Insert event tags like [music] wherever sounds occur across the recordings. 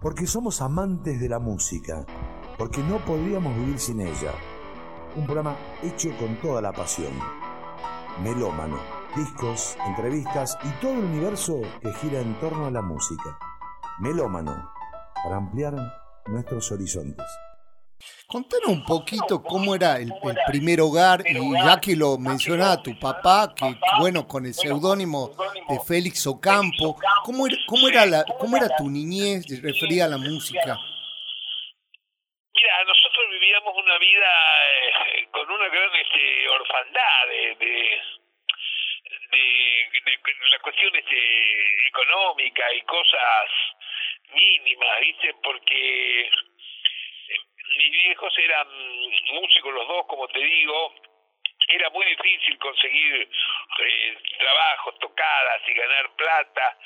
porque somos amantes de la música, porque no podríamos vivir sin ella. Un programa hecho con toda la pasión. Melómano, discos, entrevistas y todo el universo que gira en torno a la música. Melómano, para ampliar nuestros horizontes. Contanos un poquito cómo era el, primer hogar, y ya que lo mencionaba tu papá, que bueno, con el seudónimo de Félix Ocampo, ¿cómo era, cómo era, la, cómo era tu niñez referida a la música? Mira, nosotros vivíamos una vida eh, con una gran este, orfandad de, de, de, la cuestión este, económica y cosas mínimas, ¿viste? Porque mis viejos eran músicos los dos, como te digo, era muy difícil conseguir eh, trabajos, tocadas y ganar plata.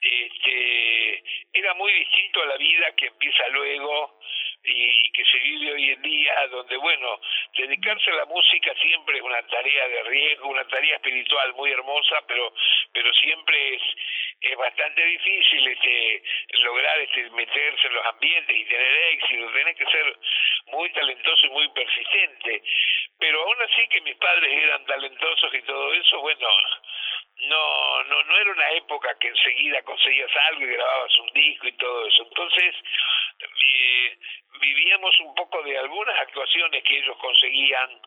Este, era muy distinto a la vida que empieza luego y que se vive hoy en día, donde, bueno, dedicarse a la música siempre es una tarea de riesgo, una tarea espiritual muy hermosa, pero, pero siempre es, es bastante difícil este, lograr este, meterse en los ambientes y tener éxito, tenés que ser muy talentoso y muy persistente. Pero aún así que mis padres eran talentosos y todo eso, bueno, no, no, no era una época que enseguida conseguías algo y grababas un disco y todo eso. Entonces, eh, vivíamos un poco de algunas actuaciones que ellos conseguían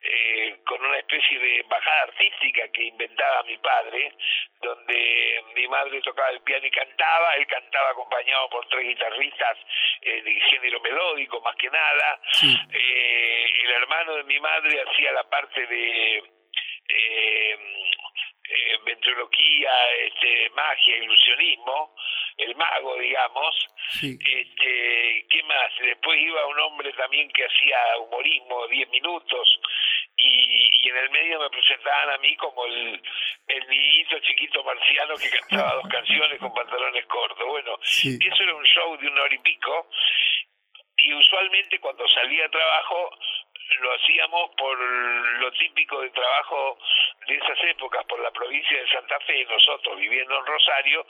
eh, con una especie de bajada artística que inventaba mi padre, donde mi madre tocaba el piano y cantaba, él cantaba acompañado por tres guitarristas eh, de género melódico más que nada, eh, el hermano de mi madre hacía la parte de eh, eh, ventriloquía, este, magia, ilusionismo, el mago, digamos. Este, ¿Qué más? Después iba un hombre también que hacía humorismo, 10 minutos, y, en el medio me presentaban a mí como el, el niñito chiquito marciano que cantaba dos [laughs] canciones con pantalones cortos. Bueno, eso era un show de una hora y pico, y usualmente cuando salía a trabajo lo hacíamos por lo típico de trabajo de esas épocas, por la provincia de Santa Fe, nosotros viviendo en Rosario,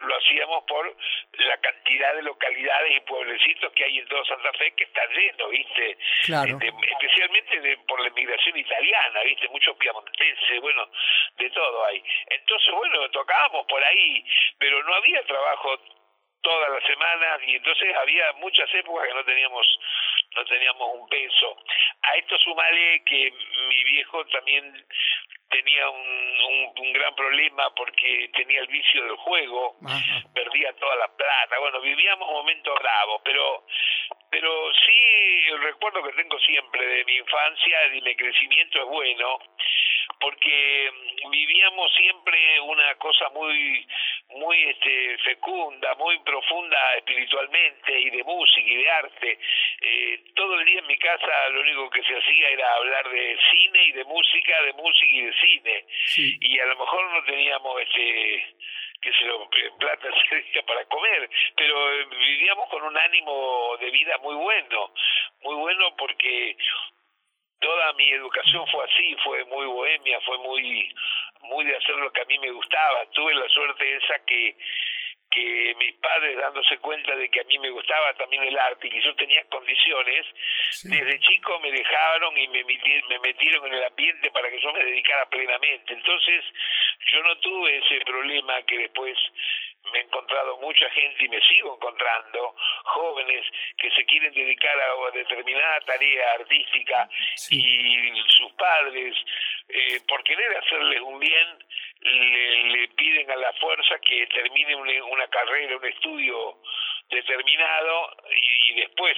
lo hacíamos por la cantidad de localidades y pueblecitos que hay en todo Santa Fe que están llenos, ¿viste? Claro. Este, especialmente por la inmigración italiana, ¿viste? Muchos piamonteses, bueno, de todo hay. Entonces, bueno, tocábamos por ahí, pero no había trabajo todas las semanas y entonces había muchas épocas que no teníamos no teníamos un peso. A esto sumale que mi viejo también tenía un, un, gran problema porque tenía el vicio del juego, perdía toda la plata, bueno, vivíamos momentos bravos, pero pero sí el recuerdo que tengo siempre de mi infancia, de mi crecimiento es bueno, porque vivíamos siempre una cosa muy muy este fecunda, muy profunda espiritualmente y de música y de arte. Eh, todo el día en mi casa lo único que se hacía era hablar de cine y de música, de música y de cine. Y a lo mejor no teníamos este que se lo eh, plata [laughs] sería para comer, pero eh, vivíamos con un ánimo de vida muy bueno, muy bueno porque toda mi educación fue así, fue muy bohemia, fue muy muy de hacer lo que a mí me gustaba. Tuve la suerte esa que que mis padres dándose cuenta de que a mí me gustaba también el arte y que yo tenía condiciones, desde chico me dejaron y me, me metieron en el ambiente para que yo me dedicara plenamente. Entonces yo no tuve ese problema que después me he encontrado mucha gente y me sigo encontrando jóvenes que se quieren dedicar a determinada tarea artística y sus padres, eh, por querer hacerles un bien, le, piden a la fuerza que termine una, carrera, un estudio determinado y después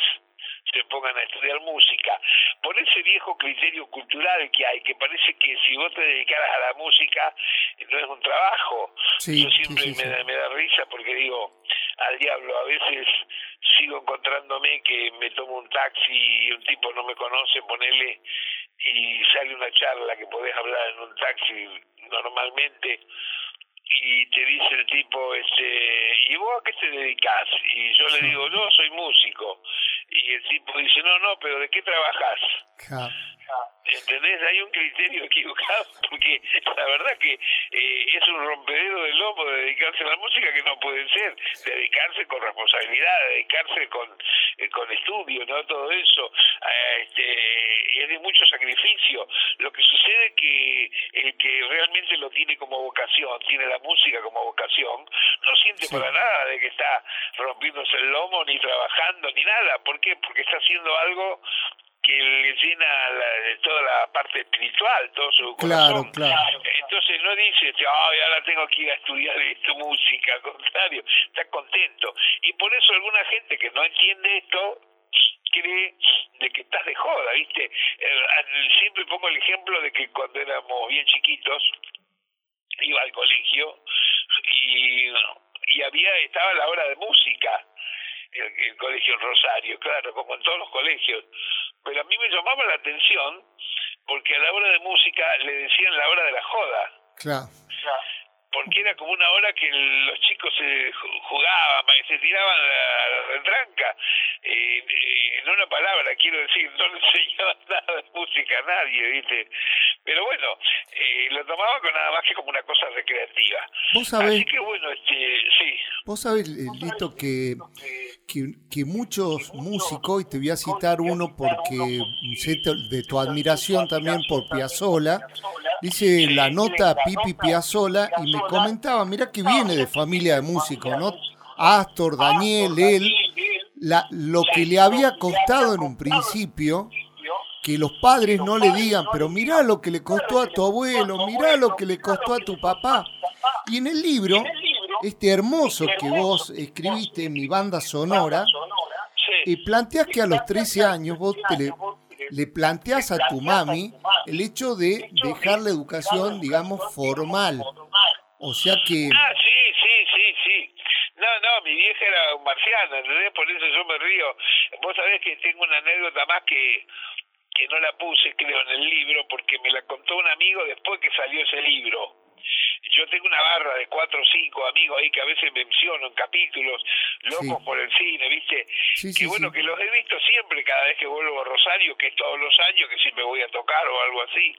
se pongan a estudiar música, por ese viejo criterio cultural que hay, que parece que si vos te dedicaras a la música no es un trabajo. Yo siempre me, da, me da risa porque digo, al diablo, a veces sigo encontrándome que me tomo un taxi y un tipo no me conoce, ponele, y sale una charla que podés hablar en un taxi normalmente y te dice el tipo, este, ¿y vos a qué te dedicas? Y yo le digo, no, soy músico. Y el tipo dice, no, no, pero ¿de qué trabajas? ¿Entendés? Hay un criterio [laughs] equivocado porque la verdad que eh, es un rompedero de lomo de dedicarse a la música que no puede ser. Dedicarse con responsabilidad, dedicarse con, eh, con estudio, ¿no? Todo eso. Eh, este, es de mucho sacrificio. Lo que sucede es que el que realmente lo tiene como vocación, tiene la música como vocación, no siente para nada de que está rompiéndose el lomo, ni trabajando, ni nada. ¿Por qué? Porque está haciendo algo que le llena la, toda la parte espiritual, todo su corazón. Claro, Entonces no dice, ay, ahora tengo que ir a estudiar esto, música, al contrario, está contento. Y por eso alguna gente que no entiende esto cree de que estás de joda, ¿viste? Eh, siempre pongo el ejemplo de que cuando éramos bien chiquitos, iba al colegio y, y había estaba la hora de música el, el colegio Rosario, claro, como en todos los colegios. Pero a mí me llamaba la atención porque a la hora de música le decían la hora de la joda. Claro. Porque era como una hora que los chicos se jugaban, se tiraban a la retranca. Eh, eh, en una palabra, quiero decir, no le [laughs] enseñaban nada de música a nadie, ¿viste? Pero bueno, eh, lo tomaban con nada más que como una cosa recreativa. ¿Vos sabés, Así que bueno, este, sí. Vos sabés, Lito, que que, muchos músicos, y te voy a citar uno porque sé de tu admiración también por Piazzolla, dice la nota Pipi Piazzolla y me comentaba, mira que viene de familia de músicos, ¿no? Astor, Daniel, él, la, lo que le había costado en un principio, que los padres no le digan, pero mira lo que le costó a tu abuelo, mira lo que le costó a tu papá. Y en el libro este hermoso que vos escribiste en mi banda sonora, y planteas que a los 13 años vos le, le planteas a tu mami el hecho de dejar la educación, digamos, formal. O sea que... Ah, sí, sí, sí, sí. No, no, mi vieja era marciana, ¿entendés? Por eso yo me río. Vos sabés que tengo una anécdota más que, que no la puse, creo, en el libro, porque me la contó un amigo después que salió ese libro yo tengo una barra de cuatro o cinco amigos ahí que a veces menciono en capítulos, locos por el cine, ¿viste? que bueno, que los he visto siempre cada vez que vuelvo a Rosario, que es todos los años, que siempre voy a tocar o algo así.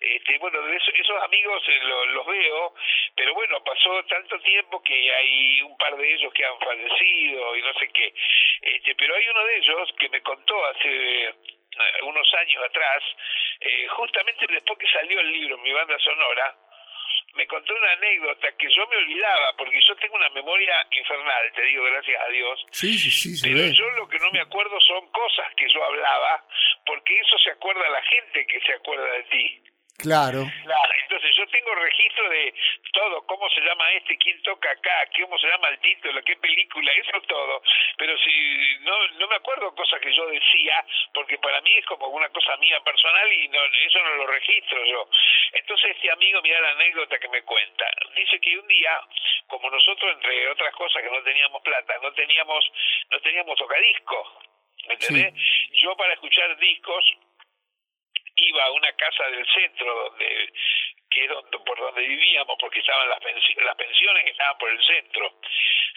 Este, bueno, de esos, amigos eh, los veo, pero bueno, pasó tanto tiempo que hay un par de ellos que han fallecido y no sé qué. Este, pero hay uno de ellos que me contó hace unos años atrás, eh, justamente después que salió el libro, mi banda sonora, me contó una anécdota que yo me olvidaba, porque yo tengo una memoria infernal, te digo, gracias a Dios. Sí, sí, sí. pero yo lo que no me acuerdo son cosas que yo hablaba, porque eso se acuerda a la gente que se acuerda de ti. Claro. Entonces yo tengo registro de todo, cómo se llama este, quién toca acá, cómo se llama el título, qué película, eso todo. Pero si no, no me acuerdo cosas que yo decía, porque para mí es como una cosa mía personal y no, eso no lo registro yo. Entonces este amigo, mira la anécdota que me cuenta. Dice que un día, como nosotros entre otras cosas que no teníamos plata, no teníamos, no teníamos tocadisco. ¿Me entendés? Yo para escuchar discos iba a una casa del centro donde que es donde, por donde vivíamos porque estaban las, las pensiones que estaban por el centro.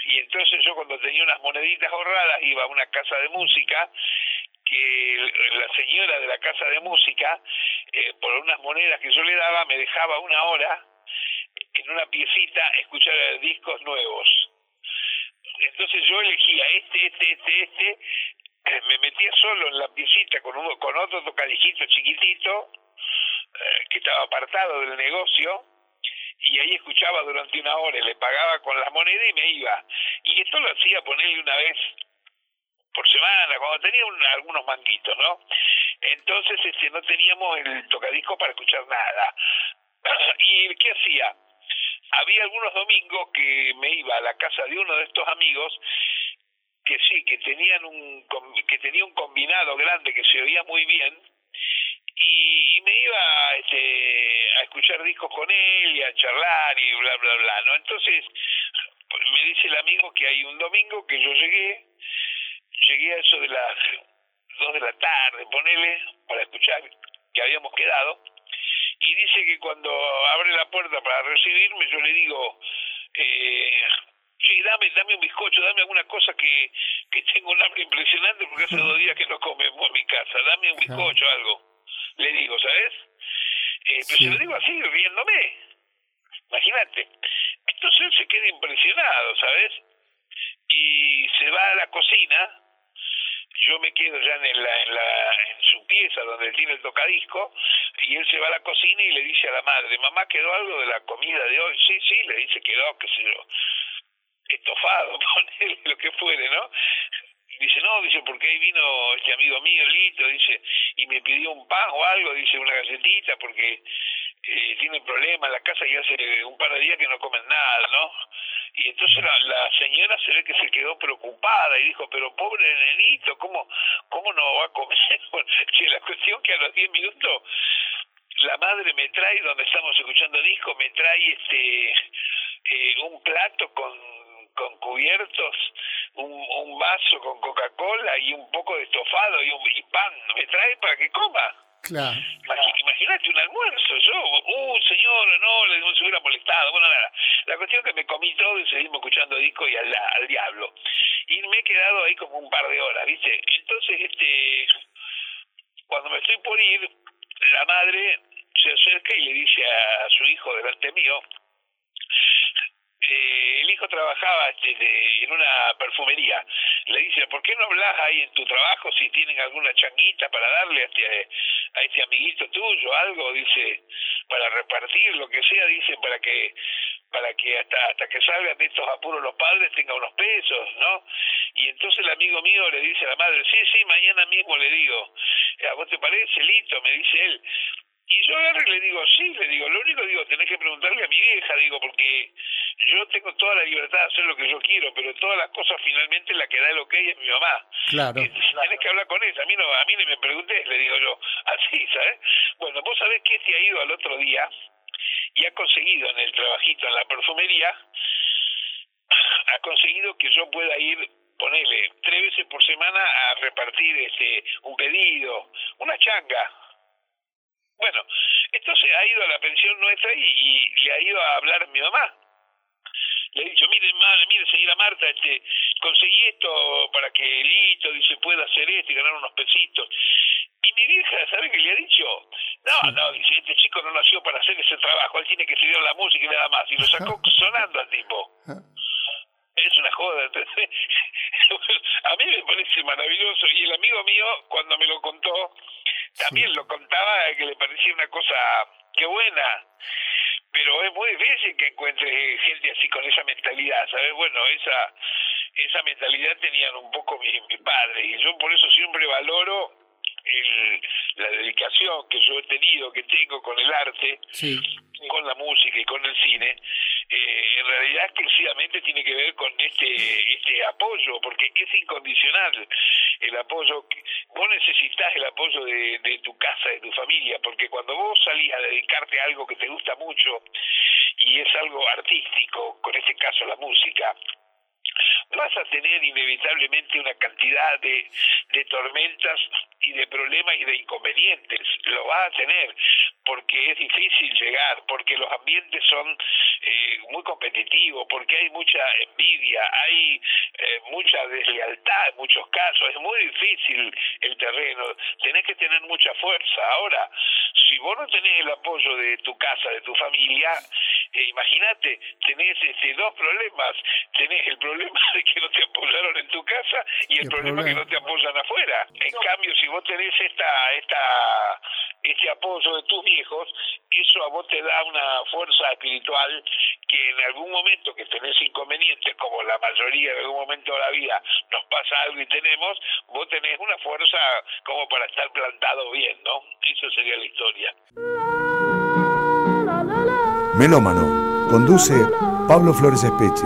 Y entonces yo cuando tenía unas moneditas ahorradas iba a una casa de música que la señora de la casa de música eh, por unas monedas que yo le daba me dejaba una hora en una piecita escuchar discos nuevos. Entonces yo elegía este, este, este, este me metía solo en la piecita con, uno, con otro tocadijito chiquitito eh, que estaba apartado del negocio y ahí escuchaba durante una hora, le pagaba con la moneda y me iba. Y esto lo hacía ponerle una vez por semana, cuando tenía algunos manguitos, ¿no? Entonces este, no teníamos el tocadisco para escuchar nada. [clears throat] ¿Y qué hacía? Había algunos domingos que me iba a la casa de uno de estos amigos que sí, que tenían un que tenía un combinado grande que se oía muy bien y, me iba este, a escuchar discos con él y a charlar y bla bla bla, ¿no? Entonces me dice el amigo que hay un domingo que yo llegué, llegué a eso de las dos de la tarde, ponele, para escuchar que habíamos quedado, y dice que cuando abre la puerta para recibirme yo le digo, eh, sí, dame, dame un bizcocho, dame alguna cosa que, que tengo un hambre impresionante porque hace dos días que no comemos en mi casa, dame un bizcocho, algo. le digo, ¿sabes? Eh, pero se lo digo así, riéndome. Imagínate. Entonces él se queda impresionado, ¿sabes? Y se va a la cocina yo me quedo ya en, la, en, la, en su pieza donde tiene el tocadisco y él se va a la cocina y le dice a la madre, mamá, ¿quedó algo de la comida de hoy? Sí, sí, le dice, quedó, qué sé yo, estofado, [laughs] ponele lo que fuere, ¿no? Dice, no, dice, porque ahí vino este amigo mío, Lito, dice, y me pidió un pan o algo, dice, una galletita, porque eh, tiene problemas en la casa y hace un par de días que no comen nada, ¿no? Y entonces la, la, señora se ve que se quedó preocupada y dijo, pero pobre nenito, ¿cómo, cómo no va a comer? [laughs] Bueno, la cuestión que a los 10 minutos la madre me trae, donde estamos escuchando disco, me trae este eh, un plato con con cubiertos, un, un vaso con Coca-Cola y un poco de estofado y, un, y pan. Me trae para que coma. Claro. Imagínate un almuerzo, yo, uh, señor, no, le se hubiera molestado, bueno, nada. La cuestión es que me comí todo y seguimos escuchando disco y al, al diablo. Y me he quedado ahí como un par de horas, ¿viste? Entonces, este, cuando me estoy por ir, la madre se acerca y le dice a su hijo delante mío, eh, el hijo trabajaba este, de, en una perfumería. Le dice, ¿por qué no hablas ahí en tu trabajo si tienen alguna changuita para darle a este, a este amiguito tuyo, algo? Dice, para repartir, lo que sea, dice, para que para que hasta hasta que salgan de estos apuros los padres tengan unos pesos, ¿no? Y entonces el amigo mío le dice a la madre, sí, sí, mañana mismo le digo, ¿a vos te parece, Lito? Me dice él, y yo agarro y le digo, sí, le digo, lo único digo, tenés que preguntarle a mi vieja, digo, porque yo tengo toda la libertad de hacer lo que yo quiero, pero todas las cosas finalmente la que da el ok es mi mamá. Claro. tenés que hablar con ella, a mí no, a mí no me preguntes, le digo yo, así, ¿sabes? Bueno, vos sabés que este ha ido al otro día y ha conseguido en el trabajito en la perfumería, ha conseguido que yo pueda ir ponele tres veces por semana a repartir este un pedido, una changa, bueno, entonces ha ido a la pensión nuestra y, y le ha ido a hablar a mi mamá. Le he dicho, mire, madre, mire, señora Marta, este, conseguí esto para que Lito, dice, pueda hacer esto y ganar unos pesitos. Y mi vieja, ¿sabe qué le ha dicho? No, no, dice, este chico no nació para hacer ese trabajo, él tiene que estudiar la música y nada más. Y lo sacó [laughs] sonando al tipo. Es una joda. [laughs] a mí me parece maravilloso. Y el amigo mío, cuando me lo contó, también lo contaba que le parecía una cosa que buena, pero es muy difícil que encuentre gente así con esa mentalidad, ¿sabes? Bueno, esa esa mentalidad tenían un poco mi, mi padre y yo por eso siempre valoro el, la dedicación que yo he tenido, que tengo con el arte, con la música y con el cine, eh, en realidad exclusivamente tiene que ver con este, este apoyo, porque es incondicional el apoyo. Vos necesitas el apoyo de, de tu casa, de tu familia, porque cuando vos salís a dedicarte a algo que te gusta mucho y es algo artístico, con este caso la música, vas a tener inevitablemente una cantidad de, de tormentas y de problemas y de inconvenientes. Lo vas a tener porque es difícil llegar, porque los ambientes son eh, muy competitivos, porque hay mucha envidia, hay eh, mucha deslealtad en muchos casos, es muy difícil el terreno, tenés que tener mucha fuerza. Ahora, si vos no tenés el apoyo de tu casa, de tu familia, eh, imagínate, tenés este, dos problemas, tenés el problema de que no te apoyaron en tu casa y el, problema, que no te apoyan afuera. En cambio, si vos tenés esta, esta, este apoyo de tus viejos, eso a vos te da una fuerza espiritual que en algún momento que tenés inconvenientes, como la mayoría en algún momento de la vida nos pasa algo y tenemos, vos tenés una fuerza como para estar plantado bien, ¿no? Eso sería la historia. Melómano, conduce Pablo Flores Espeche.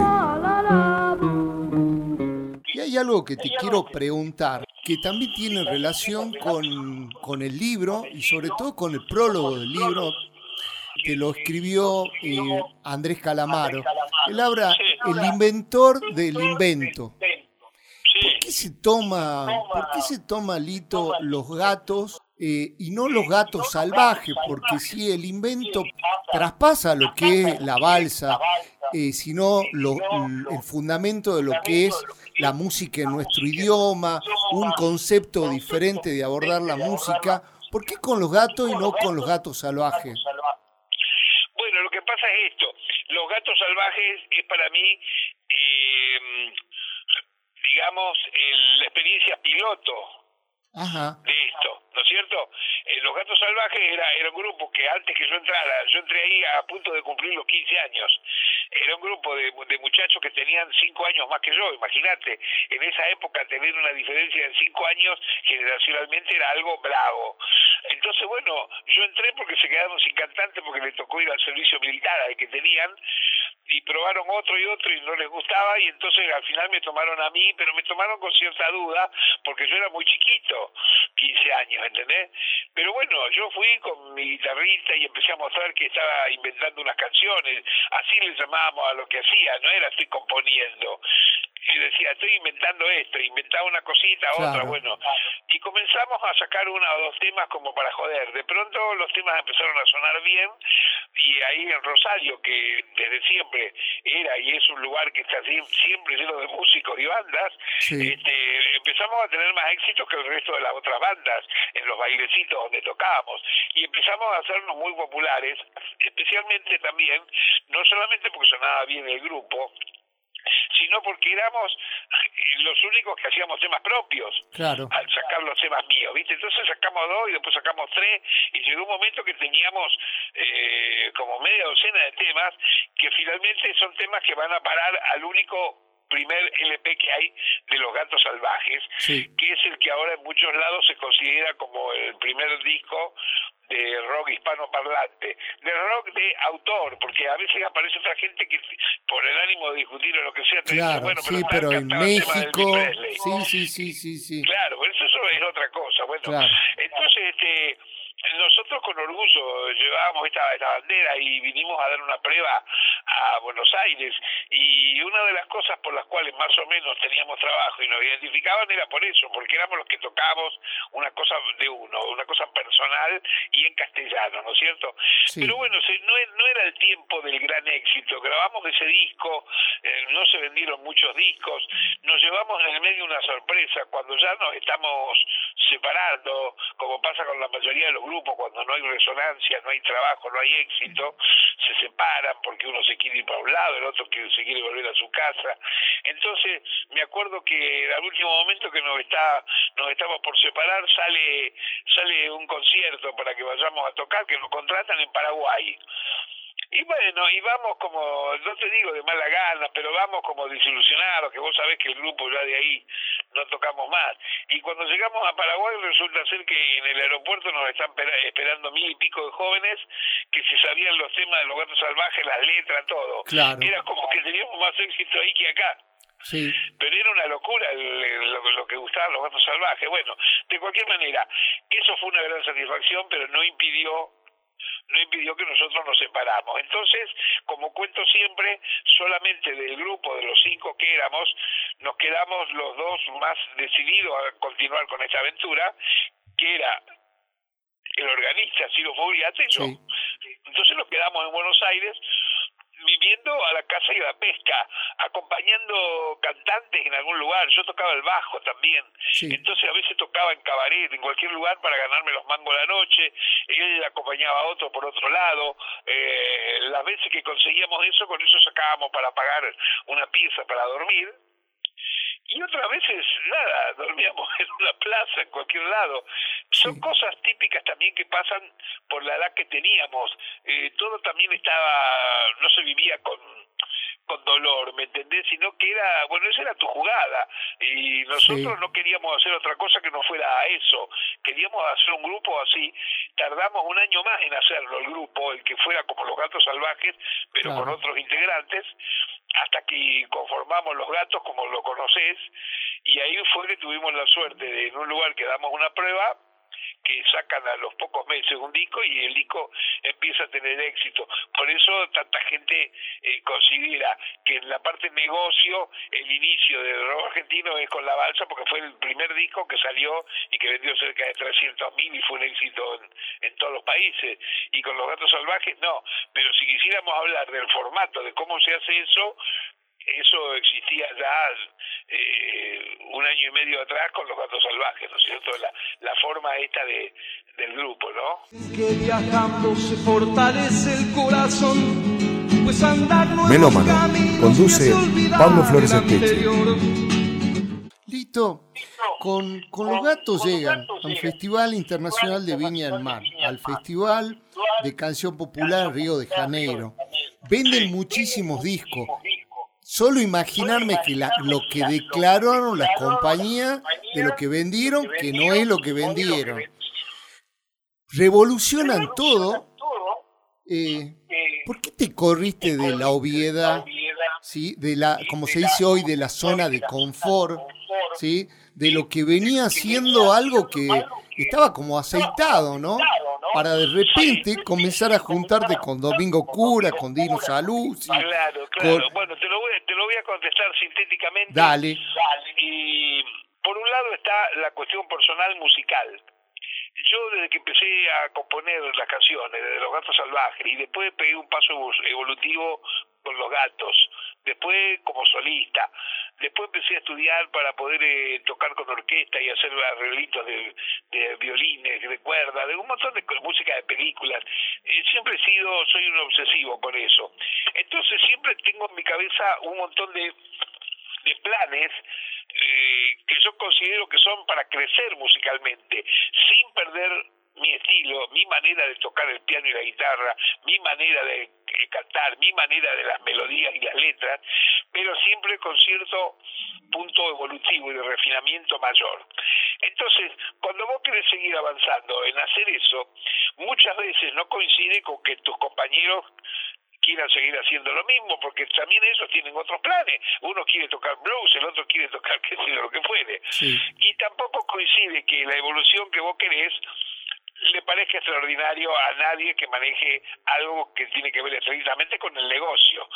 Y hay algo que te quiero preguntar, que también tiene relación con, con el libro y sobre todo con el prólogo del libro que lo escribió eh, Andrés Calamaro. Él habla el inventor del invento. ¿Por qué se toma, por qué se toma Lito los gatos eh, y no los gatos salvajes? Porque si el invento traspasa lo que es la balsa, eh, sino lo, el fundamento de lo que es la música en nuestro idioma, un concepto diferente de abordar la música, ¿Por qué con los gatos y no con los gatos salvajes? Bueno, lo que pasa es esto. Los gatos salvajes es para mí, eh, digamos, la experiencia piloto de ¿no es cierto? Eh, los Gatos Salvajes era, era un grupo que antes que yo entrara, yo entré ahí a punto de cumplir los 15 años, era un grupo de, de muchachos que tenían 5 años más que yo, imagínate, en esa época tener una diferencia de 5 años generacionalmente era algo bravo. Entonces, bueno, yo entré porque se quedaron sin cantante porque les tocó ir al servicio militar al que tenían y probaron otro y otro y no les gustaba y entonces al final me tomaron a mí, pero me tomaron con cierta duda porque yo era muy chiquito, 15 años, ¿entendés? Bueno, yo fui con mi guitarrista y empecé a mostrar que estaba inventando unas canciones, así le llamábamos a lo que hacía, no era estoy componiendo y decía, estoy inventando esto, inventaba una cosita, otra, bueno. Y comenzamos a sacar uno o dos temas como para joder. De pronto los temas empezaron a sonar bien y ahí en Rosario, que desde siempre era y es un lugar que está siempre lleno de músicos y bandas, este, empezamos a tener más éxito que el resto de las otras bandas en los bailecitos donde tocábamos. Y empezamos a hacernos muy populares, especialmente también, no solamente porque sonaba bien el grupo, sino porque éramos eh, los únicos que hacíamos temas propios claro. al sacar los temas míos, ¿viste? Entonces sacamos dos y después sacamos tres y llegó un momento que teníamos eh, como media docena de temas que finalmente son temas que van a parar al único primer LP que hay de los gatos salvajes, que es el que ahora en muchos lados se considera como el primer disco de rock hispano parlante, de rock de autor, porque a veces aparece otra gente que por el ánimo de discutir o lo que sea, te dice, bueno, sí, pero, en México, sí, sí, sí, sí, sí. Claro, pero eso, eso es otra cosa, bueno, entonces este nosotros con orgullo llevábamos esta, esta bandera y vinimos a dar una prueba a Buenos Aires. Y una de las cosas por las cuales más o menos teníamos trabajo y nos identificaban era por eso, porque éramos los que tocábamos una cosa de uno, una cosa personal y en castellano, ¿no es cierto? Pero bueno, no, no era el tiempo del gran éxito, grabamos ese disco, eh, no se vendieron muchos discos, nos llevamos en el medio una sorpresa cuando ya nos estamos separando, como pasa con la mayoría de los grupos, cuando no hay resonancia, no hay trabajo, no hay éxito, se separan porque uno se quiere ir para un lado, el otro que se quiere volver a su casa. Entonces, me acuerdo que al último momento que nos está nos estamos por separar, sale sale un concierto para que vayamos a tocar, que nos contratan en Paraguay. Y bueno, y vamos como, no te digo de mala gana, pero vamos como desilusionados, que vos sabés que el grupo ya de ahí no tocamos más. Y cuando llegamos a Paraguay resulta ser que en el aeropuerto nos están esperando mil y pico de jóvenes que se sabían los temas de los gatos salvajes, las letras, todo. Era como que teníamos más éxito ahí que acá. Sí. Pero era una locura lo, lo, que gustaban los gatos salvajes. Bueno, de cualquier manera, eso fue una gran satisfacción, pero no impidió no impidió que nosotros nos separamos. Entonces, como cuento siempre, solamente del grupo de los cinco que éramos, nos quedamos los dos más decididos a continuar con esta aventura, que era el organista Ciro Fogliate y yo. Entonces nos quedamos en Buenos Aires viviendo a la caza y a la pesca, acompañando cantantes en algún lugar. Yo tocaba el bajo también. Entonces a veces tocaba en cabaret, en cualquier lugar para ganarme los mangos la noche. Él acompañaba a otro por otro lado. Eh, las veces que conseguíamos eso, con eso sacábamos para pagar una pieza para dormir y otras veces nada, [laughs] dormíamos en una plaza, en cualquier lado. Son cosas típicas también que pasan por la edad que teníamos. Eh, todo también estaba, no se vivía con, con dolor, ¿me entendés? Sino que era, bueno, esa era tu jugada. Y nosotros no queríamos hacer otra cosa que no fuera a eso. Queríamos hacer un grupo así. Tardamos un año más en hacerlo, el grupo, el que fuera como los gatos salvajes, pero con otros integrantes hasta que conformamos los gatos como lo conoces y ahí fue que tuvimos la suerte de en un lugar que damos una prueba que sacan a los pocos meses un disco y el disco empieza a tener éxito. Por eso tanta gente eh, considera que en la parte negocio el inicio del rock argentino es con La Balsa porque fue el primer disco que salió y que vendió cerca de 300 mil y fue un éxito en, todos los países. Y con Los Gatos Salvajes no. Pero si quisiéramos hablar del formato, de cómo se hace eso, eso existía ya eh, un año y medio atrás con los gatos salvajes, ¿no es cierto? La, la forma esta de, del grupo, ¿no? Que viajando se fortalece el corazón. Pues andar Melómano, conduce Pablo Flores Espeche. Lito, con, con los gatos llegan al Festival Internacional de Viña del Mar, al Festival de Canción Popular Río de Janeiro. Venden muchísimos discos. Solo imaginarme que la, lo que declararon las compañías de lo que vendieron, que no es lo que vendieron. Revolucionan todo. Eh, ¿Por qué te corriste de la obviedad, ¿sí? de la, como se dice hoy, de la zona de confort, ¿sí? de lo que venía siendo algo que estaba como aceitado, ¿no? Para de repente comenzar a juntarte con Domingo Cura, con Dino Salud. Claro, claro. Bueno, te lo, voy, te lo voy a contestar sintéticamente. Dale. Y por un lado está la cuestión personal musical yo desde que empecé a componer las canciones, desde Los Gatos Salvajes, y después pegué un paso evolutivo con Los Gatos, después como solista, después empecé a estudiar para poder eh, tocar con orquesta y hacer arreglitos de, de, de un montón de música de películas. Eh, siempre he sido, soy un obsesivo con eso. Entonces siempre tengo en mi cabeza un montón de, de planes eh, que yo considero que son para crecer musicalmente, sin perder mi estilo, mi manera de tocar el piano y la guitarra, mi manera de cantar, mi manera de las melodías y las letras, pero siempre con cierto punto evolutivo y de refinamiento mayor. Entonces, cuando vos querés seguir avanzando en hacer eso, muchas veces no coincide con que tus compañeros quieran seguir haciendo lo mismo, porque también ellos tienen otros planes. Uno quiere tocar blues, el otro quiere tocar [laughs] qué sé lo que fuere. Y tampoco coincide que la evolución que vos querés le parezca extraordinario a nadie que maneje algo que tiene que ver estrictamente con el negocio.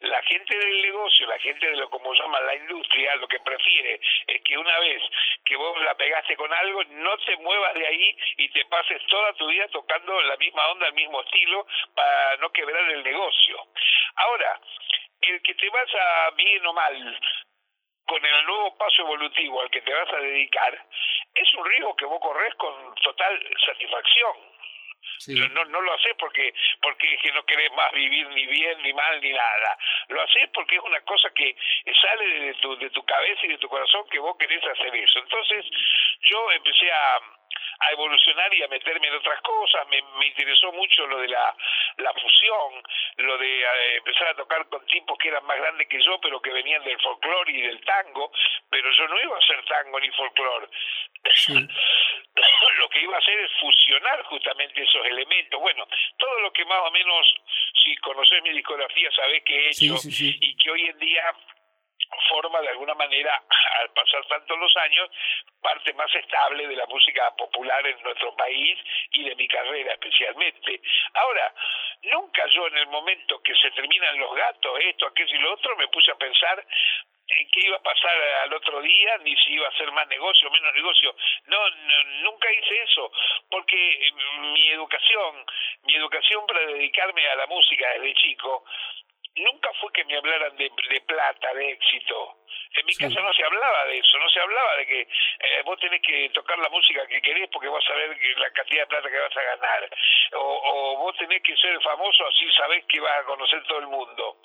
La gente del negocio, la gente de lo como llaman la industria, lo que prefiere es que una vez que vos la pegaste con algo, no te muevas de ahí y te pases toda tu vida tocando la misma onda, el mismo estilo, para no quebrar el negocio. Ahora, el que te vas a bien o mal con el nuevo paso evolutivo al que te vas a dedicar, es un riesgo que vos corres con total satisfacción. No, no lo haces porque porque es que no querés más vivir ni bien ni mal ni nada. Lo haces porque es una cosa que sale de tu, de tu cabeza y de tu corazón que vos querés hacer eso. Entonces yo empecé a, a evolucionar y a meterme en otras cosas. Me, me interesó mucho lo de la, la fusión, lo de eh, empezar a tocar con tipos que eran más grandes que yo, pero que venían del folclore y del tango, pero yo no iba a hacer tango ni folclore. [coughs] lo que iba a hacer es fusionar justamente esos elementos. Bueno, todo lo que más o menos, si conoces mi discografía, sabés que he hecho y que hoy en día forma de alguna manera, al pasar tantos los años, parte más estable de la música popular en nuestro país y de mi carrera especialmente. Ahora, nunca yo en el momento que se terminan los gatos, esto, aquello y lo otro, me puse a pensar en qué iba a pasar al otro día, ni si iba a ser más negocio menos negocio. No, nunca hice eso, porque mi educación, mi educación para dedicarme a la música desde chico, nunca fue que me hablaran de, de plata, de éxito. En mi casa no se hablaba de eso, no se hablaba de que eh, vos tenés que tocar la música que querés porque vas a ver la cantidad de plata que vas a ganar. O, o vos tenés que ser famoso así sabés que vas a conocer todo el mundo.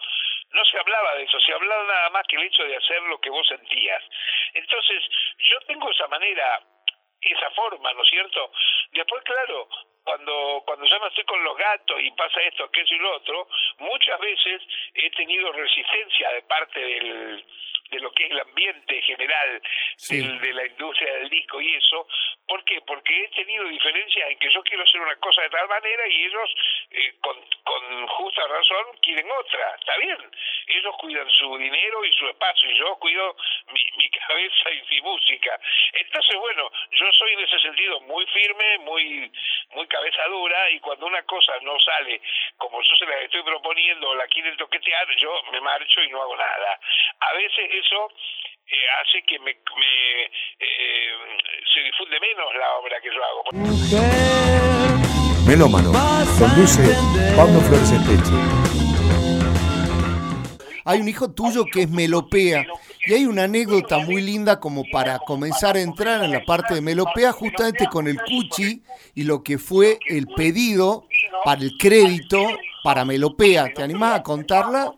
No se hablaba de eso, se hablaba nada más que el hecho de hacer lo que vos sentías. Entonces, yo tengo esa manera esa forma, ¿no es cierto? Después, claro, cuando, cuando ya no estoy con los gatos y pasa esto, aquello y lo otro, muchas veces he tenido resistencia de parte del, de lo que es el ambiente general de la industria del disco y eso. ¿Por qué? Porque he tenido diferencias en que yo quiero hacer una cosa de tal manera y ellos, eh, con, con justa razón, quieren otra. Está bien. Ellos cuidan su dinero y su espacio y yo cuido mi, mi [laughs] cabeza y mi música. Entonces, bueno, yo soy en ese sentido muy firme, muy, muy cabeza dura y cuando una cosa no sale como yo se la estoy proponiendo o la quieren toquetear, yo me marcho y no hago nada. A veces eso eh, hace que me, me eh, se difunde menos la obra que yo hago. Melómano, conduce Pablo Flores Espeche. Hay un hijo tuyo que es melopea Y hay una anécdota muy linda como para comenzar a entrar en la parte de Melopea, justamente con el Cuchi y lo que fue el pedido para el crédito para Melopea. ¿Te animás a contarla?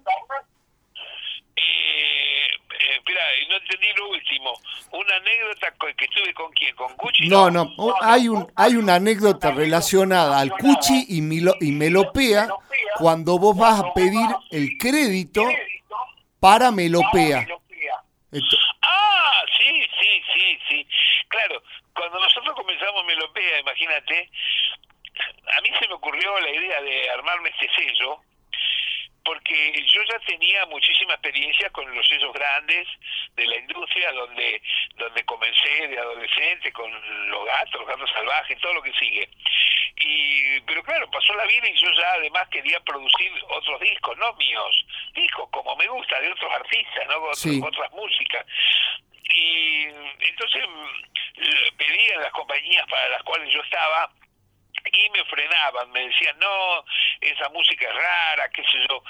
una anécdota que estuve con quién, con Cuchi. No, no, hay un hay una anécdota relacionada al Cuchi y, y Melopea cuando vos vas a pedir el crédito para Melopea. Ah, sí, sí, sí, sí. Claro, cuando nosotros comenzamos Melopea, imagínate, a mí se me ocurrió la idea de armarme este sello porque yo ya tenía muchísima experiencia con los sellos grandes de la industria, donde donde comencé de adolescente con los gatos, los gatos salvajes, todo lo que sigue. Y pero claro, pasó la vida y yo ya además quería producir otros discos, no míos, discos como me gusta de otros artistas, no otras músicas. Y entonces mm, pedí a las compañías para las cuales yo estaba y me frenaban, me decían, no, esa música es rara, qué sé yo,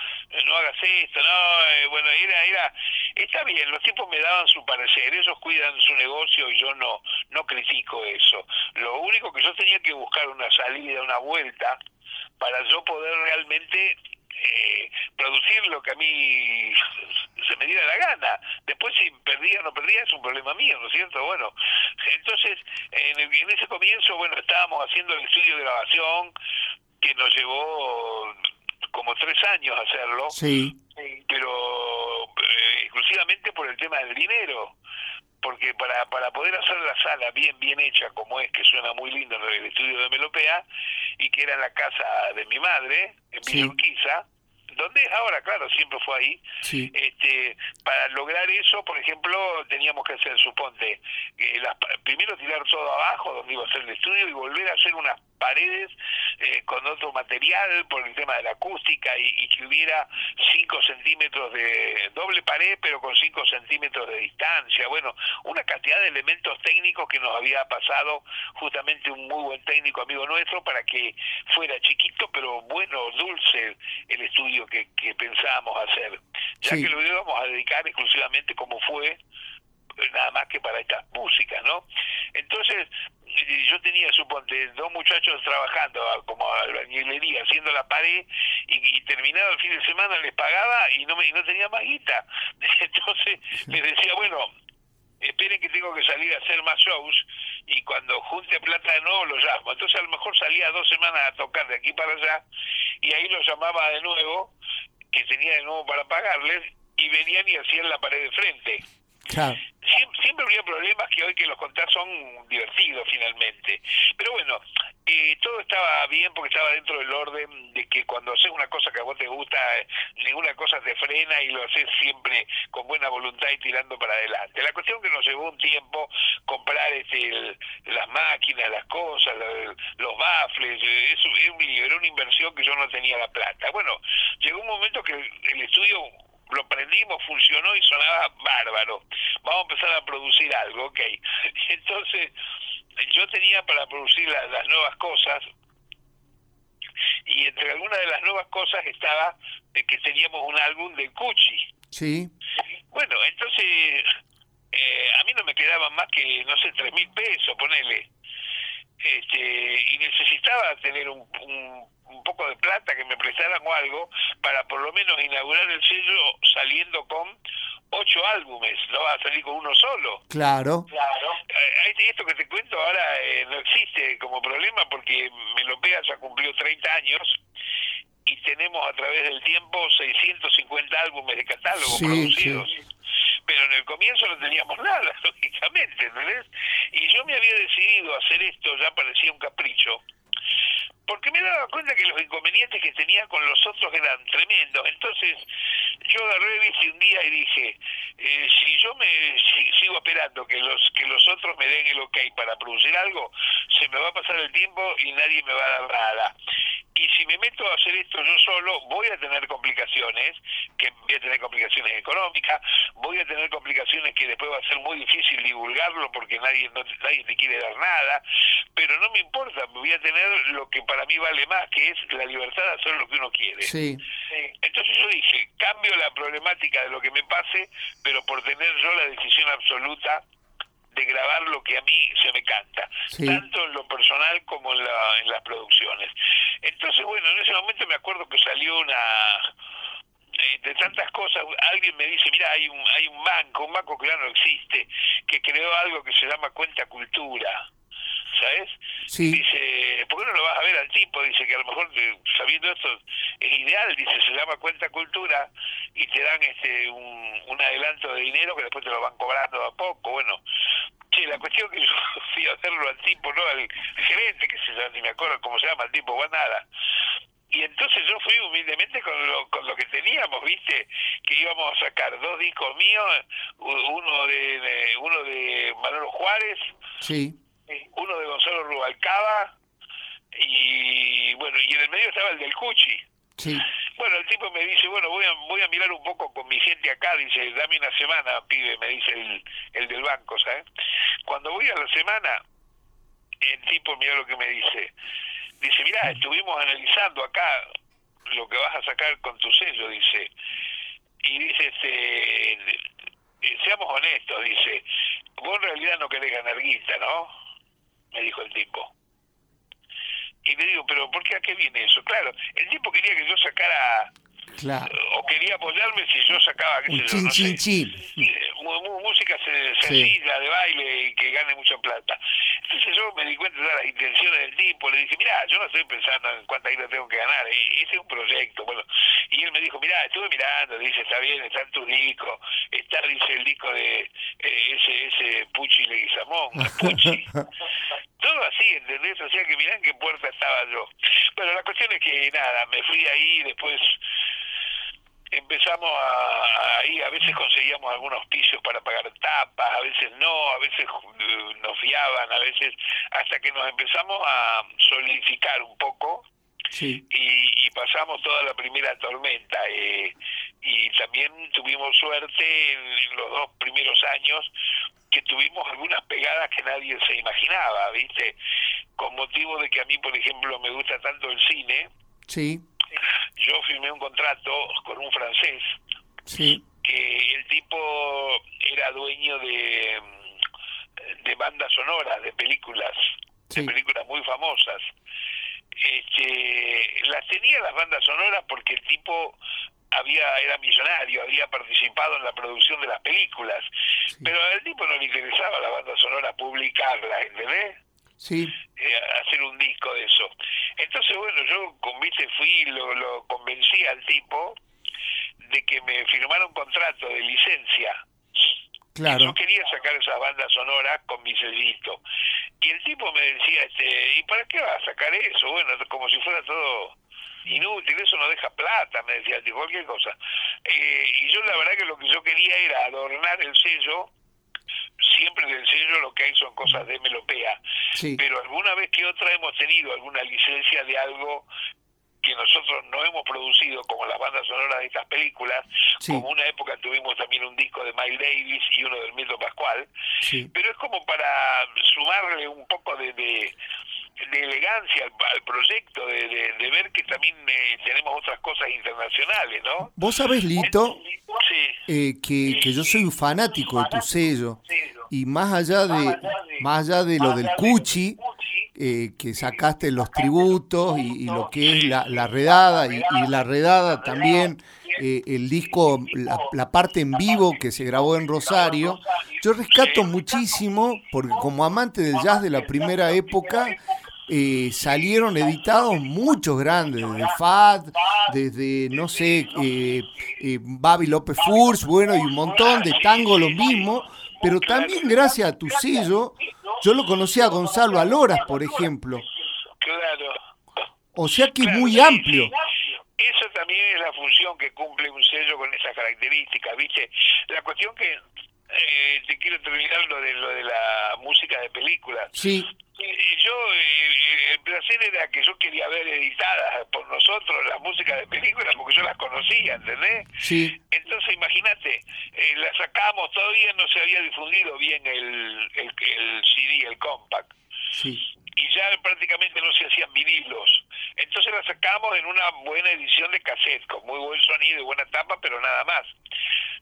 no hagas esto, no, eh, bueno, era, era, está bien, los tipos me daban su parecer, ellos cuidan su negocio y yo no, no critico eso. Lo único que yo tenía que buscar una salida, una vuelta, para yo poder realmente eh, producir lo que a mí [laughs] se me diera la gana. Después si perdía o no perdía es un problema mío, ¿no es cierto? Bueno, entonces en, en ese comienzo, bueno, estábamos haciendo el estudio de grabación que nos llevó como tres años hacerlo. Sí. Pero exclusivamente por el tema del dinero porque para, para poder hacer la sala bien bien hecha como es, que suena muy lindo en el estudio de Melopea, y que era en la casa de mi madre, en sí. donde es ahora, claro, siempre fue ahí. Este, para lograr eso, por ejemplo, teníamos que hacer, suponte, eh, las, primero tirar todo abajo, donde iba a ser el estudio, y volver a hacer unas paredes eh, con otro material por el tema de la acústica y, que hubiera 5 centímetros de doble pared pero con 5 centímetros de distancia. Bueno, una cantidad de elementos técnicos que nos había pasado justamente un muy buen técnico amigo nuestro para que fuera chiquito pero bueno, dulce el estudio que, que pensábamos hacer, ya que lo íbamos a dedicar exclusivamente como fue nada más que para estas músicas, ¿no? Entonces, yo tenía, suponte, dos muchachos trabajando como albañilería, haciendo la pared, y, terminado el fin de semana les pagaba y no, me, no tenía más guita. [laughs] Entonces les decía, bueno, esperen que tengo que salir a hacer más shows y cuando junte plata de nuevo lo llamo. Entonces a lo mejor salía dos semanas a tocar de aquí para allá y ahí los llamaba de nuevo, que tenía de nuevo para pagarles, y venían y hacían la pared de frente. Siempre, había problemas que hoy que los contar son divertidos finalmente. Pero bueno, eh, todo estaba bien porque estaba dentro del orden de que cuando haces una cosa que a vos te gusta, ninguna cosa te frena y lo haces siempre con buena voluntad y tirando para adelante. La cuestión que nos llevó un tiempo comprar este, las máquinas, las cosas, los baffles, eh, eso es un, era una inversión que yo no tenía la plata. Bueno, llegó un momento que el estudio lo prendimos, funcionó y sonaba bárbaro. Vamos a empezar a producir algo, ok. [laughs] Entonces, yo tenía para producir las nuevas cosas, y entre algunas de las nuevas cosas estaba que teníamos un álbum de Cuchi. Sí. Bueno, entonces, eh, a mí no me quedaban más que, no sé, tres mil pesos, ponele. Este, y necesitaba tener un un poco de plata, que me prestaran o algo, para por lo menos inaugurar el sello saliendo con ocho álbumes, no va a salir con uno solo. Claro. Claro. Eh, esto que te cuento ahora eh, no existe como problema porque Melopea ya cumplió 30 años y tenemos a través del tiempo 650 álbumes de catálogo producidos. Pero en el comienzo no teníamos nada, [laughs] lógicamente, ¿entendés? Y yo me había decidido hacer esto, ya parecía un capricho, porque me daba cuenta que los inconvenientes que tenía con los otros eran tremendos. Entonces yo agarré viste un día y dije, eh, si yo me sigo esperando que los que los otros me den el ok para producir algo, se me va a pasar el tiempo y nadie me va a dar nada. y si me meto a hacer esto yo solo, voy a tener complicaciones, que voy a tener complicaciones económicas, voy a tener complicaciones que después va a ser muy difícil divulgarlo porque nadie nadie te quiere dar nada, pero no me importa, voy a tener lo que para mí vale más, que es la libertad de hacer lo que uno quiere. Sí. Entonces yo dije, cambio la problemática de lo que me pase, pero por tener yo la decisión absoluta de grabar lo que a mí se me canta, tanto en lo personal como en, la, en las producciones. Entonces, bueno, en ese momento me acuerdo que salió una eh, de tantas cosas, alguien me dice, mira, hay un, hay un banco, un banco que ya no existe, que creó algo que se llama cuenta cultura. ¿Sabes? Sí. Dice, ¿por qué no lo vas a ver al tipo? Dice que a lo mejor sabiendo esto es ideal, dice, se llama cuenta cultura y te dan este un, un adelanto de dinero que después te lo van cobrando a poco. Bueno, che, la cuestión que [laughs] yo fui a hacerlo al tipo, no al gerente, que se llama, ni me acuerdo cómo se llama el tipo, o nada. Y entonces yo fui humildemente con lo, con lo que teníamos, ¿viste? Que íbamos a sacar dos discos míos, uno de, uno de Manolo Juárez, sí uno de Gonzalo Rubalcaba y bueno, y en el medio estaba el del Cuchi. Sí. Bueno, el tipo me dice, bueno, voy a, voy a mirar un poco con mi gente acá, dice, dame una semana, pibe, me dice el, el del banco, ¿sabes? Cuando voy a la semana, el tipo mira lo que me dice. Dice, mira, estuvimos analizando acá lo que vas a sacar con tu sello, dice. Y dice, este, seamos honestos, dice, vos en realidad no querés ganar guita, ¿no? Me dijo el tipo. Y le digo, pero ¿por qué a qué viene eso? Claro, el tipo quería que yo sacara Claro. O quería apoyarme si yo sacaba, qué sé yo, no sé, música sencilla, de baile y que gane mucha plata. Entonces yo me di cuenta de las intenciones del tipo, le dije, mira, yo no estoy pensando en cuánta guita tengo que ganar, e-, ese es un proyecto. bueno Y él me dijo, mira, estuve mirando, dice, está bien, está en tu disco, está, dice, el disco de eh, ese, ese Pucci Leguizamón, [laughs] Pucci. Todo así, ¿entendés? O sea que mirá en qué puerta estaba yo. Bueno, la cuestión es que nada, me fui ahí, después empezamos a, ahí, a veces conseguíamos algunos pisos para pagar tapas, a veces no, a veces eh, nos fiaban, a veces, hasta que nos empezamos a solidificar un poco sí. y, y, pasamos toda la primera tormenta. Eh, y también tuvimos suerte en, los dos primeros años que tuvimos algunas pegadas que nadie se imaginaba, ¿viste? Con motivo de que a mí, por ejemplo, me gusta tanto el cine. Sí yo firmé un contrato con un francés sí. que el tipo era dueño de, de bandas sonoras, de películas, de películas muy famosas. Este, las tenía las bandas sonoras porque el tipo había era millonario, había participado en la producción de las películas, pero al tipo no le interesaba la banda sonora publicarla, ¿entendés? Sí. Eh, hacer un disco de eso. Entonces, bueno, yo convite fui lo, lo convencí al tipo de que me firmara un contrato de licencia. Claro. Yo quería sacar esas bandas sonoras con mi sellito. Y el tipo me decía, este, ¿y para qué vas a sacar eso? Bueno, como si fuera todo inútil, eso no deja plata, me decía, cualquier cosa. Eh, y yo la verdad que lo que yo quería era adornar el sello siempre en el sello lo que hay son cosas de melopea, pero alguna vez que otra hemos tenido alguna licencia de algo que nosotros no hemos producido como las bandas sonoras de estas películas, como una época tuvimos también un disco de Miles Davis y uno del Milton Pascual, pero es como para sumarle un poco de, de, elegancia al, proyecto, de, de, ver que también eh, tenemos otras cosas internacionales, ¿no? Vos sabés, Lito, eh, que, que yo soy un fanático de tu sello, y más allá de, más allá de lo del Cuchi, eh, que sacaste los tributos y, lo que es la, la redada y, la redada también eh, el disco, la, parte en vivo que se grabó en Rosario, yo rescato muchísimo porque como amante del jazz de la primera época, eh, salieron editados muchos grandes, desde Fad, desde, no sé, eh, Babi López Furs, bueno, y un montón de tango lo mismo, pero también gracias a tu sello, yo lo conocí a Gonzalo Aloras, por ejemplo. Claro. O sea que es muy amplio. Eso también es la función que cumple un sello con esas características, ¿viste? La cuestión que eh, te quiero terminar lo de lo de la música de películas. Sí. Eh, yo eh, empecé a hacer era que yo quería ver editadas por nosotros las músicas de películas porque yo las conocía, ¿entendés? Sí. Entonces, imagínate, eh, las sacamos, todavía no se había difundido bien el, el, el CD, el compact. Sí. Y ya prácticamente no se hacían vinilos. Entonces las sacamos en una buena edición de cassette, con muy buen sonido y buena tapa, pero nada más.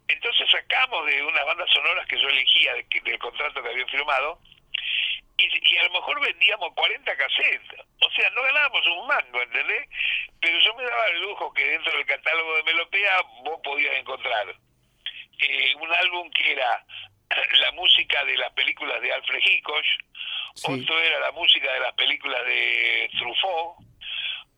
Entonces sacamos de unas bandas sonoras que yo elegía de del contrato que había firmado, y, y a lo mejor vendíamos 40 cassettes. O sea, no ganábamos un mango, ¿entendés? Pero yo me daba el lujo que dentro del catálogo de Melopea vos podías encontrar eh, un álbum que era [clears throat] la música de las películas de Alfred Hitchcock, Sí. otro era la música de las películas de Truffaut,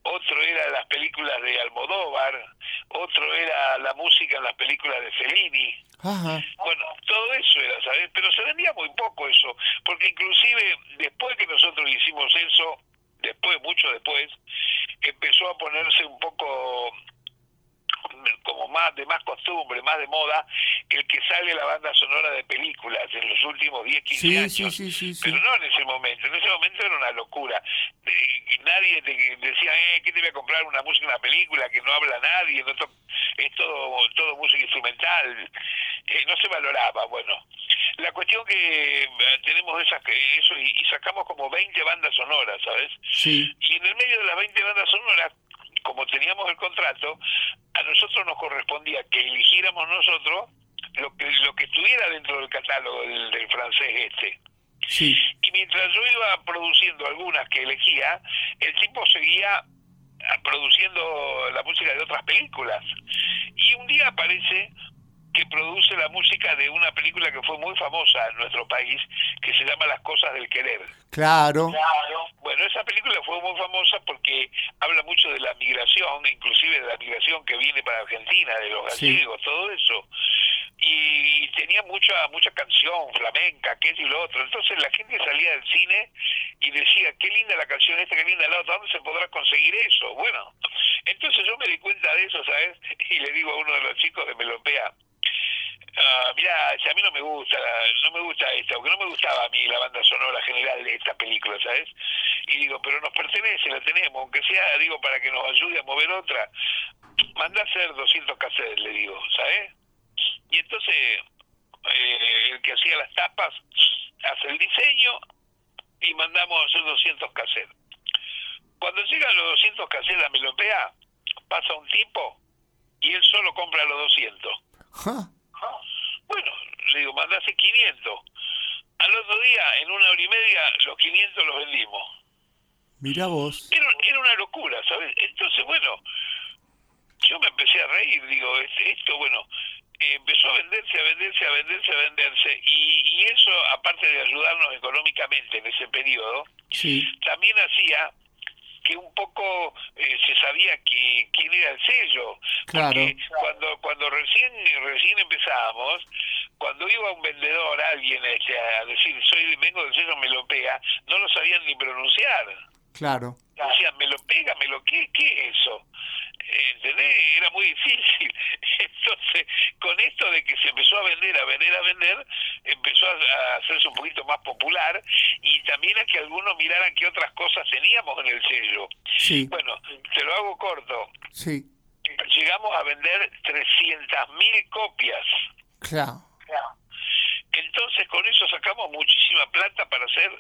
otro era las películas de Almodóvar, otro era la música en las películas de Fellini. Ajá. Bueno, todo eso era, ¿sabes? Pero se vendía muy poco eso, porque inclusive después que nosotros hicimos eso, después, mucho después, empezó a ponerse un poco como más de más costumbre, más de moda, el que sale la banda sonora de películas en los últimos 10, 15 Sí, años. sí, sí, sí. Pero no en ese momento, en ese momento era una locura. Eh, nadie te decía, eh, ¿qué te voy a comprar una música, una película que no habla nadie? No to- es todo, todo música instrumental. Eh, no se valoraba, bueno. La cuestión que eh, tenemos esas, que- eso y, y sacamos como 20 bandas sonoras, ¿sabes? Sí. Y en el medio de las 20 bandas sonoras, como teníamos el contrato, a nosotros nos correspondía que eligiéramos nosotros lo que, lo que estuviera dentro del catálogo del, del francés este. Sí. Y mientras yo iba produciendo algunas que elegía, el tipo seguía ah, produciendo la música de otras películas. Y un día aparece que produce la música de una película que fue muy famosa en nuestro país, que se llama Las Cosas del Querer. Claro. Bueno, esa película fue muy famosa porque habla mucho de la migración, inclusive de la migración que viene para Argentina, de los Sí. gallegos, todo eso. Y, tenía mucha mucha canción flamenca, que y lo otro. Entonces la gente salía del cine y decía, qué linda la canción esta, qué linda la otra, ¿dónde se podrá conseguir eso? Bueno, entonces yo me di cuenta de eso, ¿sabes? [laughs] Y le digo a uno de los chicos de Melopea, Mira, si a mí no me gusta, no me gusta esta, porque no me gustaba a mí la banda sonora general de esta película, ¿sabes? Y digo, pero nos pertenece, la tenemos, aunque sea, digo, para que nos ayude a mover otra. Manda a hacer 200 cassettes, le digo, ¿sabes? Y entonces, eh, el que hacía las tapas hace el diseño y mandamos a hacer 200 cassettes. Cuando llegan los 200 cassettes a Melopea, pasa un tipo y él solo compra los 200. Bueno, le digo, mandase 500. Al otro día, en una hora y media, los 500 los vendimos. Mira vos. Era, era una locura, ¿sabes? Entonces, bueno, yo me empecé a reír, digo, este, esto, bueno, empezó a venderse, a venderse, a venderse, a venderse, y, y eso, aparte de ayudarnos económicamente en ese periodo, Sí. también hacía que un poco eh, se sabía que quién era el sello Claro. Porque cuando cuando recién recién empezábamos cuando iba un vendedor alguien este, a decir soy vengo del sello Melopea no lo sabían ni pronunciar Claro. decían Melopea Melo qué qué es eso ¿entendés? era muy difícil [laughs] entonces con esto de que se empezó a vender a vender a vender empezó a, a hacerse un poquito más popular y también a que algunos miraran qué otras cosas teníamos en el sello Sí. bueno te lo hago corto Sí. Llegamos a vender 300.000 copias. Claro. Entonces con eso sacamos muchísima plata para hacer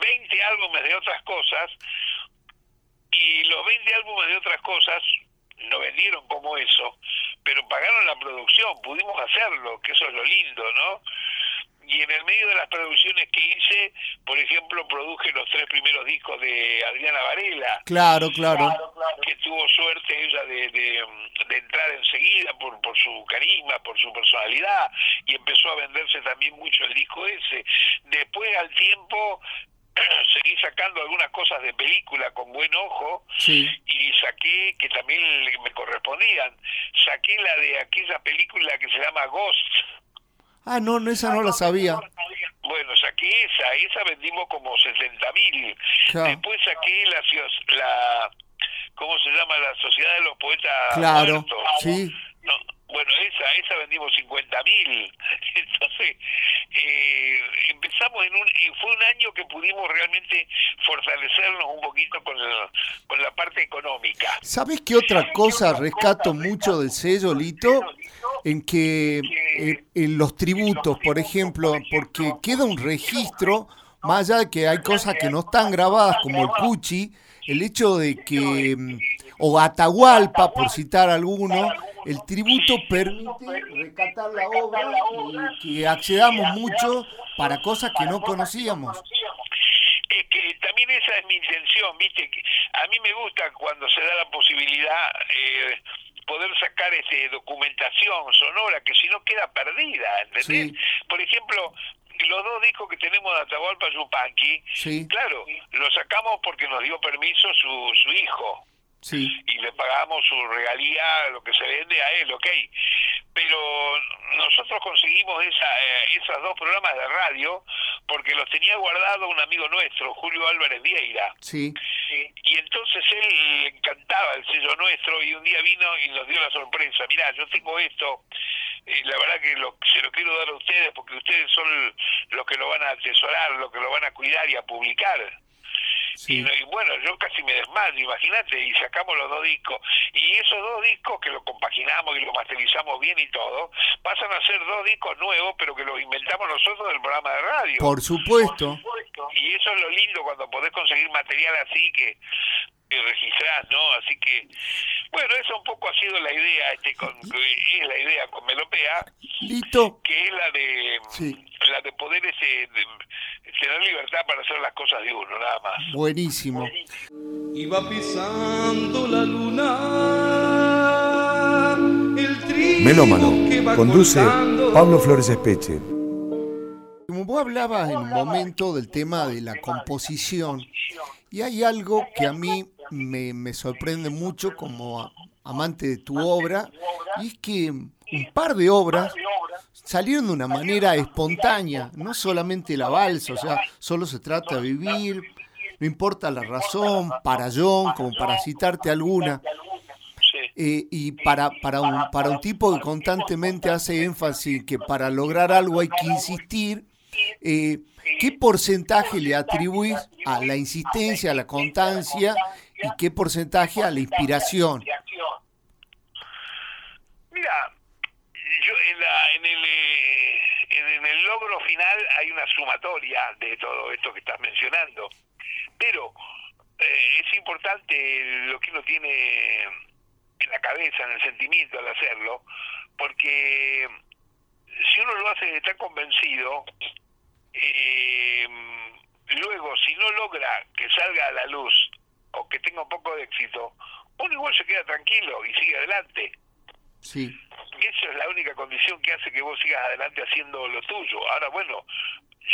20 álbumes de otras cosas y los 20 álbumes de otras cosas no vendieron como eso, pero pagaron la producción, pudimos hacerlo, que eso es lo lindo, ¿no? Y en el medio de las producciones que hice, por ejemplo, produje los tres primeros discos de Adriana Varela, Claro, claro. que tuvo suerte ella de, de, de entrar enseguida por, por su carisma, por su personalidad, y empezó a venderse también mucho el disco ese. Después, al tiempo, [clears throat] seguí sacando algunas cosas de película con buen ojo, Sí. y saqué, que también me correspondían, saqué la de aquella película que se llama Ghost. Ah, no, no, esa no la sabía. Bueno, saqué esa, esa vendimos como 70 mil. Claro. Después saqué la, ¿cómo se llama? La Sociedad de los Poetas Claro. Muertos. Sí. No, bueno, esa, esa vendimos 50 mil. [laughs] Entonces, eh, empecé pasamos en un, fue un año que pudimos realmente fortalecernos un poquito con, con la parte económica. ¿Sabes qué otra cosa rescato mucho del sello, Lito? En que en los tributos, por ejemplo, porque queda un registro, más allá de que hay cosas que no están grabadas, como el Cuchi, el hecho de que, mm, o Atahualpa, por citar alguno, el tributo permite rescatar la obra y que accedamos mucho para cosas que no conocíamos. Es que también esa es mi intención, viste, que a mí me gusta cuando se da la posibilidad eh, poder sacar este documentación sonora que si no queda perdida, ¿entendés? Por ejemplo, los dos discos que tenemos de Atahualpa Yupanqui, claro, los sacamos porque nos dio permiso su, su hijo. Y le pagamos su regalía, lo que se vende a él, ok. Pero nosotros conseguimos esa, eh, esos dos programas de radio porque los tenía guardado un amigo nuestro, Julio Álvarez Vieira. Sí. Y entonces él le encantaba el sello nuestro y un día vino y nos dio la sorpresa. Mirá, yo tengo esto, y la verdad que lo, se lo quiero dar a ustedes porque ustedes son los que lo van a atesorar, los que lo van a cuidar y a publicar. Y, bueno, yo casi me desmayo, imagínate, y sacamos los dos discos. Y esos dos discos que lo compaginamos y lo masterizamos bien y todo, pasan a ser dos discos nuevos, pero que los inventamos nosotros del programa de radio. Por supuesto. Y eso es lo lindo cuando podés conseguir material así que, que registrás, ¿no? Así que, bueno, eso un poco ha sido la idea, este, con, es la idea con Melopea, Listo. que es la de, la de poder ese, tener libertad para hacer las cosas de uno, nada más. Buenísimo. Iba pisando la luna. El Melómano, conduce Pablo Flores Espeche. Como vos hablabas en un momento del tema de la composición, y hay algo que a mí me, me sorprende mucho como amante de tu obra, y es que un par de obras salieron de una manera espontánea, no solamente la balsa, o sea, solo se trata de vivir, no importa la razón, para John, como para citarte alguna. Eh, y para, para, un, para un tipo que constantemente hace énfasis que para lograr algo hay que insistir, eh, ¿qué porcentaje le atribuís a la insistencia, a la constancia y qué porcentaje a la inspiración? Mira, yo en, la, en, el, eh, en, el logro final hay una sumatoria de todo esto que estás mencionando, pero eh, es importante lo que uno tiene en la cabeza, en el sentimiento al hacerlo, porque si uno lo hace está convencido, eh, luego si no logra que salga a la luz o que tenga un poco de éxito, uno igual se queda tranquilo y sigue adelante. Sí. Esa es la única condición que hace que vos sigas adelante haciendo lo tuyo. Ahora, bueno,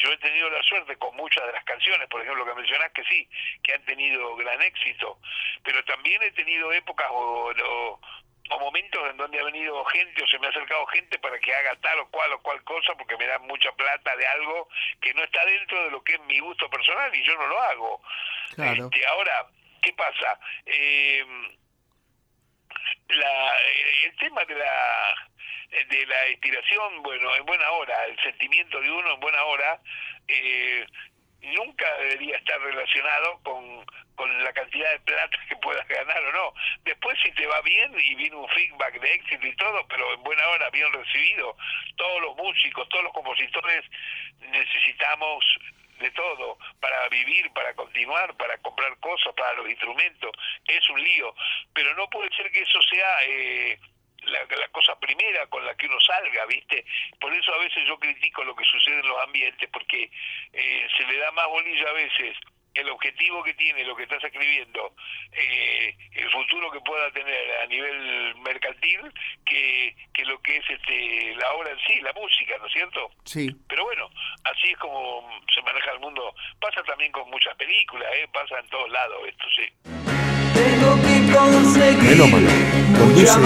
yo he tenido la suerte con muchas de las canciones, por ejemplo, que mencionás que sí, que han tenido gran éxito, pero también he tenido épocas o, o, momentos en donde ha venido gente o se me ha acercado gente para que haga tal o cual o cual cosa porque me dan mucha plata de algo que no está dentro de lo que es mi gusto personal y yo no lo hago. Claro. Este, ahora, ¿qué pasa? Eh, la, el tema de la de la inspiración, bueno, en buena hora, el sentimiento de uno en buena hora, eh, nunca debería estar relacionado con, con la cantidad de plata que puedas ganar o no. Después si te va bien y viene un feedback de éxito y todo, pero en buena hora, bien recibido, todos los músicos, todos los compositores necesitamos de todo, para vivir, para continuar, para comprar cosas, para los instrumentos, es un lío, pero no puede ser que eso sea eh, la, la, cosa primera con la que uno salga, ¿viste? Por eso a veces yo critico lo que sucede en los ambientes, porque eh, se le da más bolilla a veces el objetivo que tiene lo que estás escribiendo, eh, el futuro que pueda tener a nivel mercantil, que, que lo que es este la obra en sí, la música, ¿no es cierto? Sí. Pero bueno, así es como se maneja el mundo. Pasa también con muchas películas, ¿eh? pasa en todos lados esto, sí. Tengo que conseguir Melómano, conduce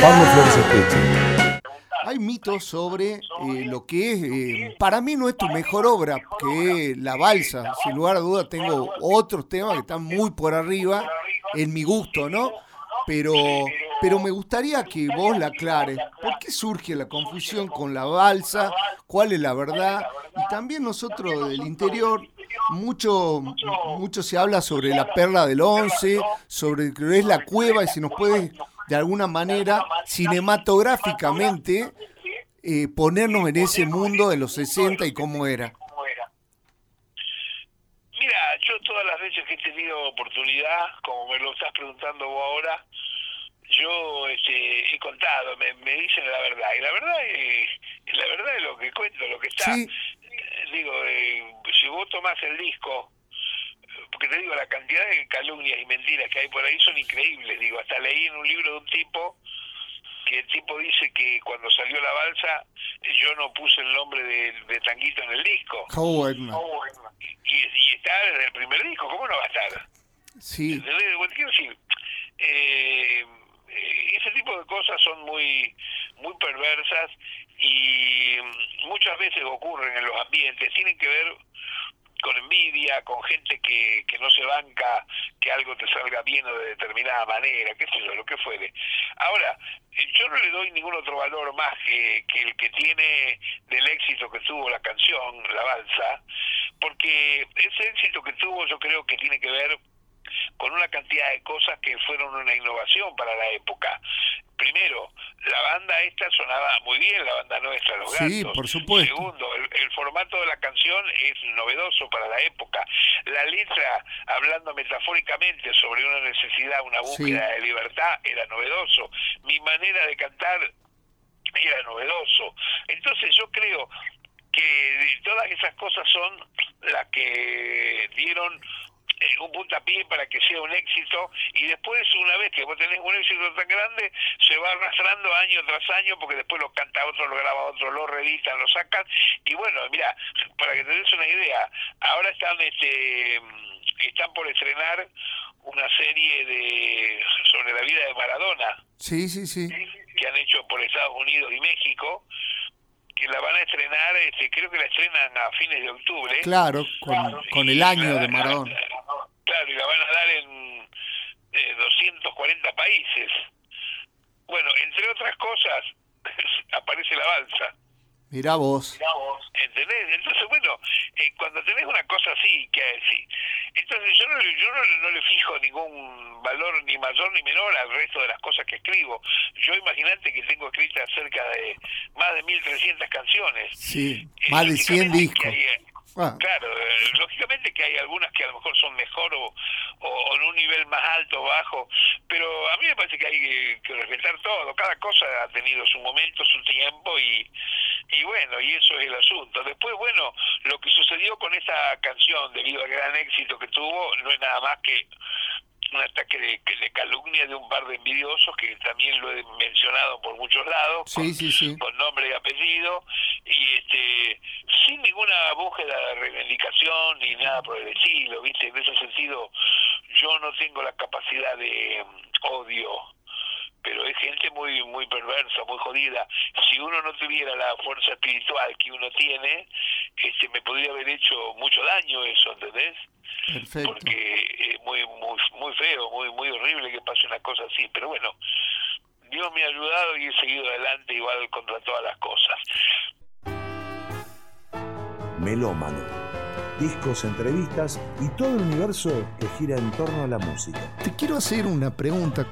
Pablo Flores hay mitos sobre eh, lo que es, eh, para mí no es tu mejor obra, que es La Balsa. Sin lugar a dudas tengo otros temas que están muy por arriba, en mi gusto, ¿no? Pero pero me gustaría que vos la aclares. ¿Por qué surge la confusión con la balsa? ¿Cuál es la verdad? Y también nosotros del interior, mucho, mucho se habla sobre la perla del once, sobre que es la cueva, y si nos puede de alguna manera cinematográficamente eh, ponernos en ese mundo de los 60 y cómo era. Mira, yo todas las veces que he tenido oportunidad, como me lo estás preguntando vos ahora, yo este, he contado, me, dicen la verdad, y la verdad es, la verdad es lo que cuento, lo que está. Digo, eh, si vos tomás el disco, porque te digo, la cantidad de calumnias y mentiras que hay por ahí son increíbles, digo, hasta leí en un libro de un tipo que el tipo dice que cuando salió la balsa yo no puse el nombre de, Tanguito en el disco. Y, y, está desde el primer disco, ¿cómo no va a estar? Sí. Bueno, quiero decir, eh, ese tipo de cosas son muy, muy perversas y muchas veces ocurren en los ambientes, tienen que ver con envidia, con gente que, que no se banca que algo te salga bien o de determinada manera, qué sé yo, lo que fuere. Ahora, eh, yo no le doy ningún otro valor más que, que el que tiene del éxito que tuvo la canción, la balsa, porque ese éxito que tuvo yo creo que tiene que ver con una cantidad de cosas que fueron una innovación para la época. Primero, la banda esta sonaba muy bien, la banda nuestra, Los sí, por supuesto. Segundo, el, formato de la canción es novedoso para la época. La letra, hablando metafóricamente sobre una necesidad, una búsqueda de libertad, era novedoso. Mi manera de cantar era novedoso. Entonces yo creo que todas esas cosas son las que dieron eh, un puntapié para que sea un éxito y después una vez que vos tenés un éxito tan grande se va arrastrando año tras año porque después lo canta otro, lo graba otro, lo reeditan, lo sacan y bueno, mira, para que te des una idea, ahora están este están por estrenar una serie de sobre la vida de Maradona. Sí, sí, sí. Que han hecho por Estados Unidos y México que la van a estrenar, este, creo que la estrenan a fines de octubre. Claro, con, el año de Maradona. Claro, y la van a dar en 240 eh, países. Bueno, entre otras cosas, [laughs] aparece la balsa. Mirá vos. ¿Entendés? Entonces, bueno, eh, cuando tenés una cosa así, que sí. Entonces, yo, no, yo no, le fijo ningún valor ni mayor ni menor al resto de las cosas que escribo. Yo imagínate que tengo escritas cerca de más de 1.300 canciones. Sí, más de 100 discos. Ah. Claro, eh, lógicamente que hay algunas que a lo mejor son mejor o, o, en un nivel más alto o bajo, pero a mí me parece que hay que, respetar todo, cada cosa ha tenido su momento, su tiempo y, y bueno, y eso es el asunto. Después, bueno, lo que sucedió con esta canción, debido al gran éxito que tuvo, no es nada más que un ataque de, de, calumnia de un par de envidiosos que también lo he mencionado por muchos lados, con, nombre y apellido, y este sin ninguna búsqueda de reivindicación ni nada por el estilo, ¿viste? En ese sentido, yo no tengo la capacidad de mm, odio pero es gente muy muy perversa, muy jodida. Si uno no tuviera la fuerza espiritual que uno tiene, este me podría haber hecho mucho daño eso, ¿entendés? Porque es muy, muy, muy feo, muy, muy horrible que pase una cosa así. Pero bueno, Dios me ha ayudado y he seguido adelante igual contra todas las cosas. Melómano. Discos, entrevistas y todo el universo que gira en torno a la música. Te quiero hacer una pregunta